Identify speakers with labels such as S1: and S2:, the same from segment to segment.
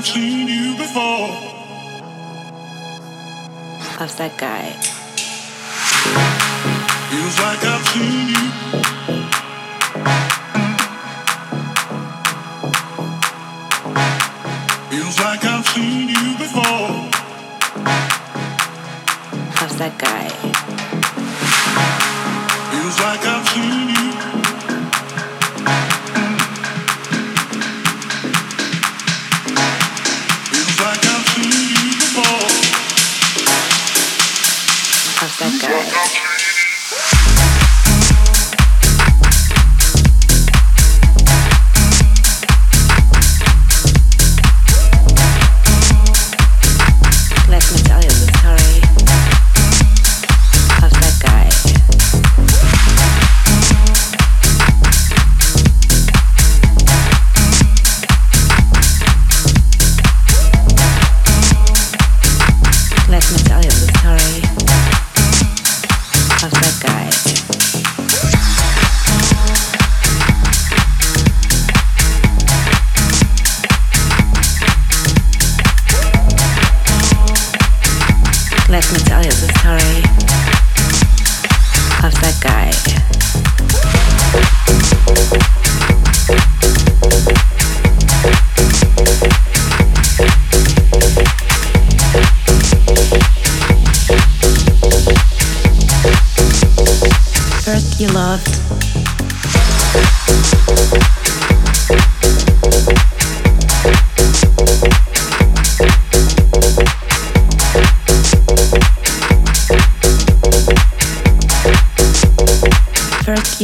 S1: love you.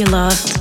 S2: Thank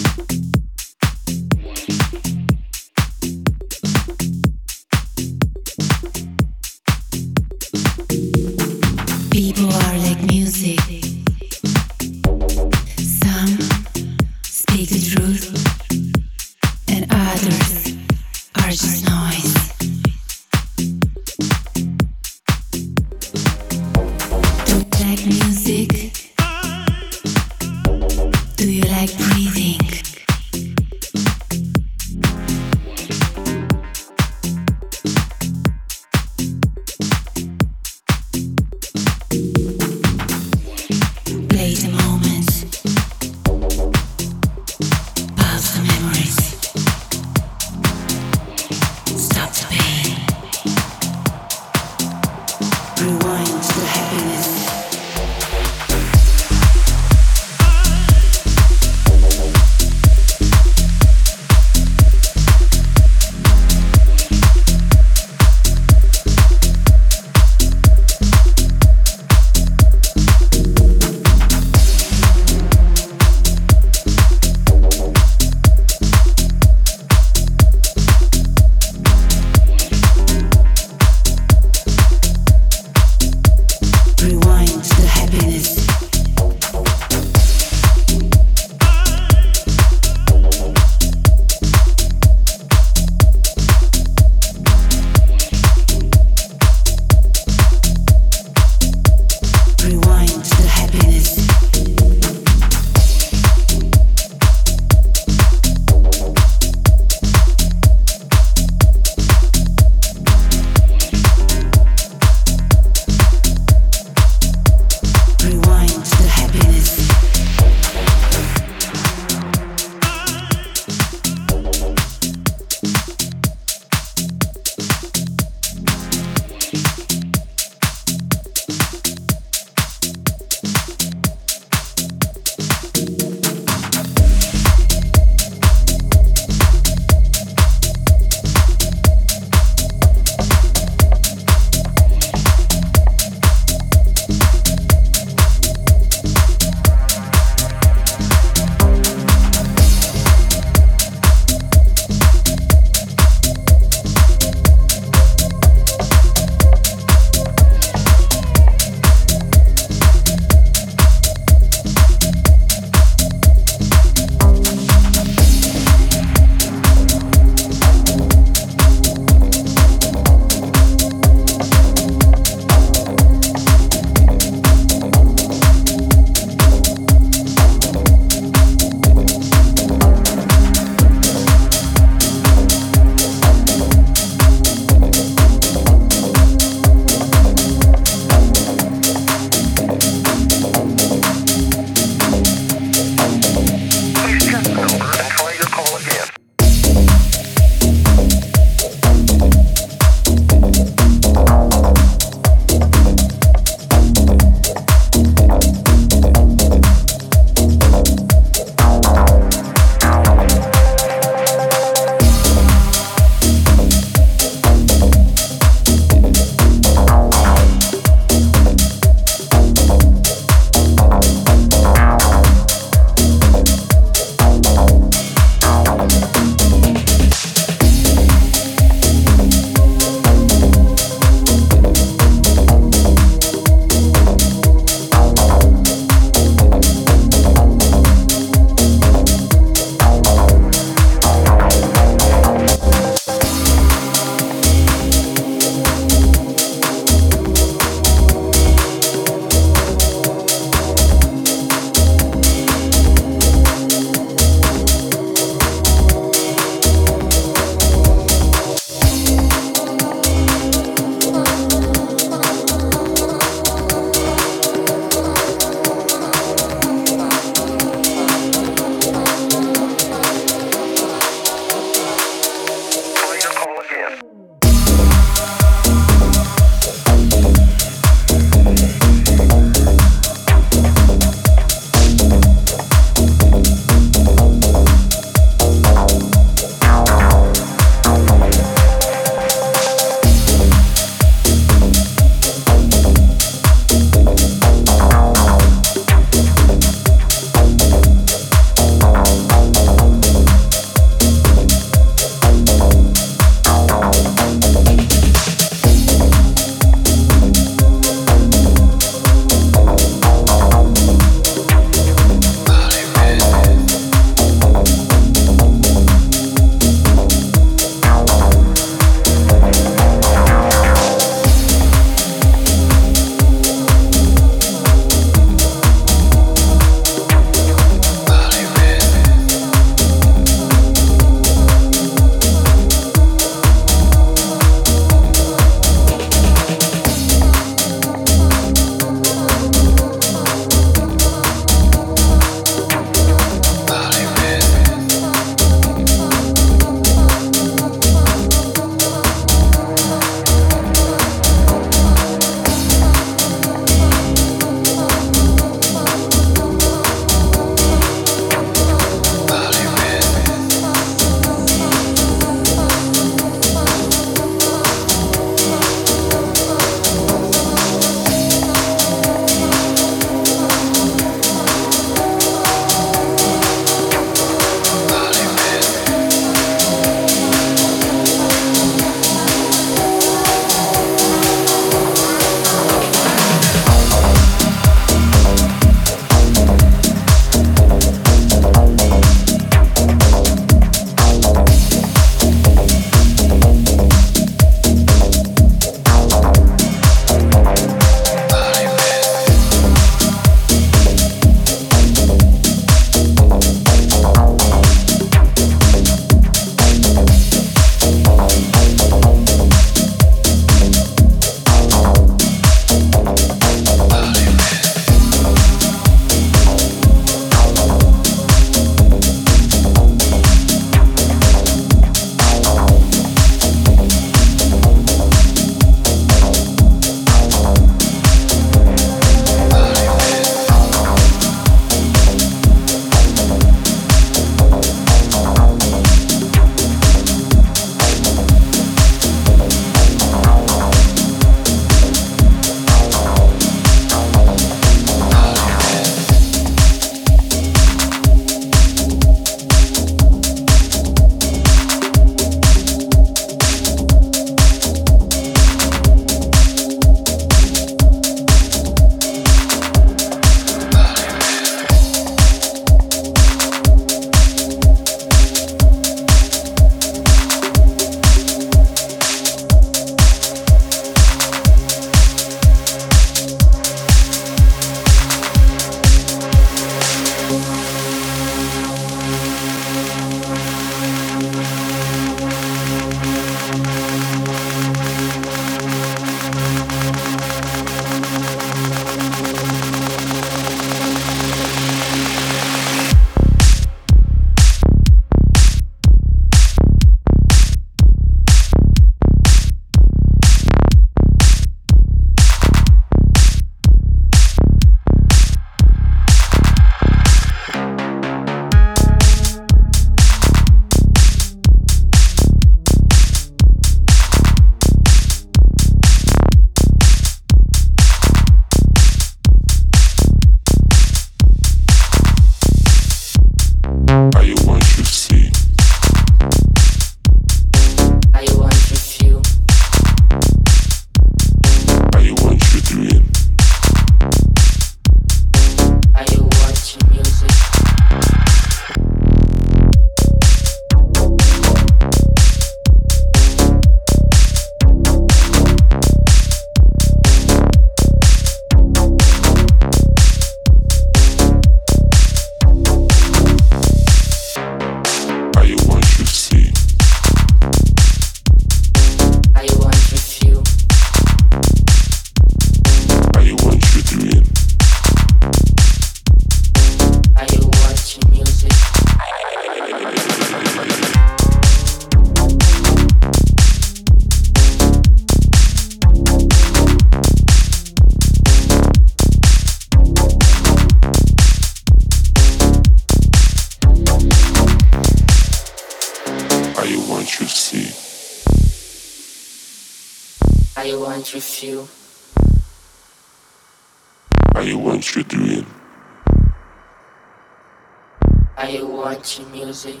S2: you
S3: want
S4: your music?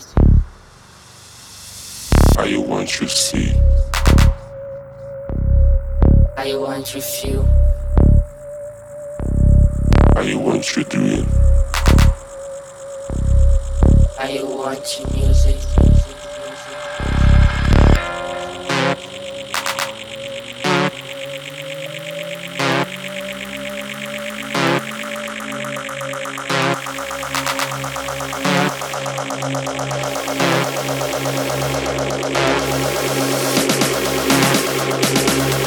S3: How you want you see?
S4: How you want you feel?
S3: How you want you doing?
S4: How you want your music?
S3: How you want your music? How you want you see?